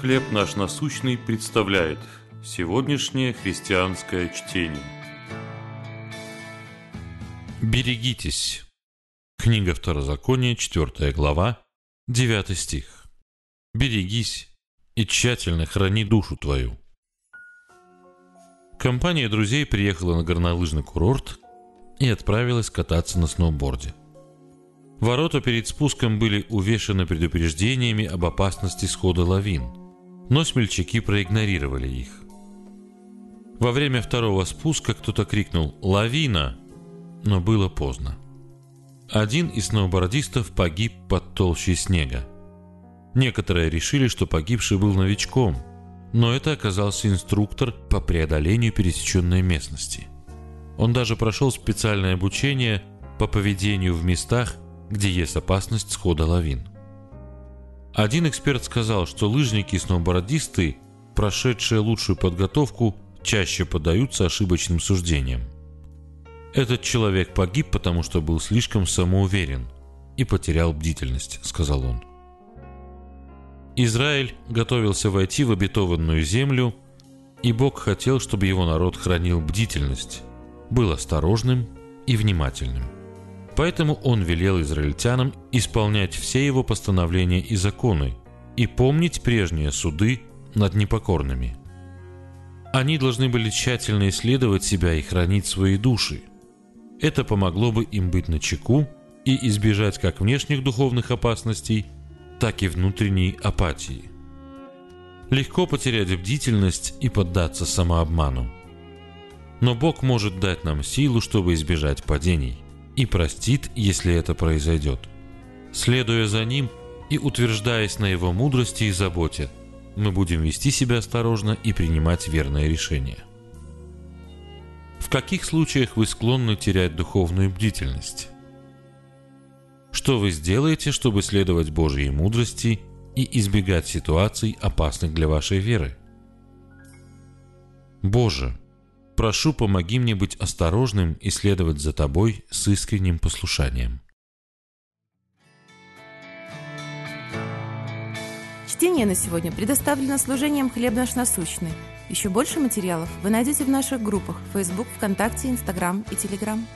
«Хлеб наш насущный» представляет сегодняшнее христианское чтение. Берегитесь. Книга Второзакония, 4 глава, 9 стих. Берегись и тщательно храни душу твою. Компания друзей приехала на горнолыжный курорт и отправилась кататься на сноуборде – Ворота перед спуском были увешаны предупреждениями об опасности схода лавин, но смельчаки проигнорировали их. Во время второго спуска кто-то крикнул «Лавина!», но было поздно. Один из сноубордистов погиб под толщей снега. Некоторые решили, что погибший был новичком, но это оказался инструктор по преодолению пересеченной местности. Он даже прошел специальное обучение по поведению в местах, где есть опасность схода лавин. Один эксперт сказал, что лыжники и сноубордисты, прошедшие лучшую подготовку, чаще поддаются ошибочным суждениям. Этот человек погиб, потому что был слишком самоуверен и потерял бдительность, сказал он. Израиль готовился войти в обетованную землю, и Бог хотел, чтобы его народ хранил бдительность, был осторожным и внимательным. Поэтому он велел израильтянам исполнять все его постановления и законы и помнить прежние суды над непокорными. Они должны были тщательно исследовать себя и хранить свои души. Это помогло бы им быть начеку и избежать как внешних духовных опасностей, так и внутренней апатии. Легко потерять бдительность и поддаться самообману. Но Бог может дать нам силу, чтобы избежать падений и простит, если это произойдет. Следуя за Ним и утверждаясь на Его мудрости и заботе, мы будем вести себя осторожно и принимать верные решения. В каких случаях вы склонны терять духовную бдительность? Что вы сделаете, чтобы следовать Божьей мудрости и избегать ситуаций, опасных для вашей веры? Боже, Прошу, помоги мне быть осторожным и следовать за тобой с искренним послушанием. Чтение на сегодня предоставлено служением «Хлеб наш насущный». Еще больше материалов вы найдете в наших группах Facebook, ВКонтакте, Инстаграм и Телеграм.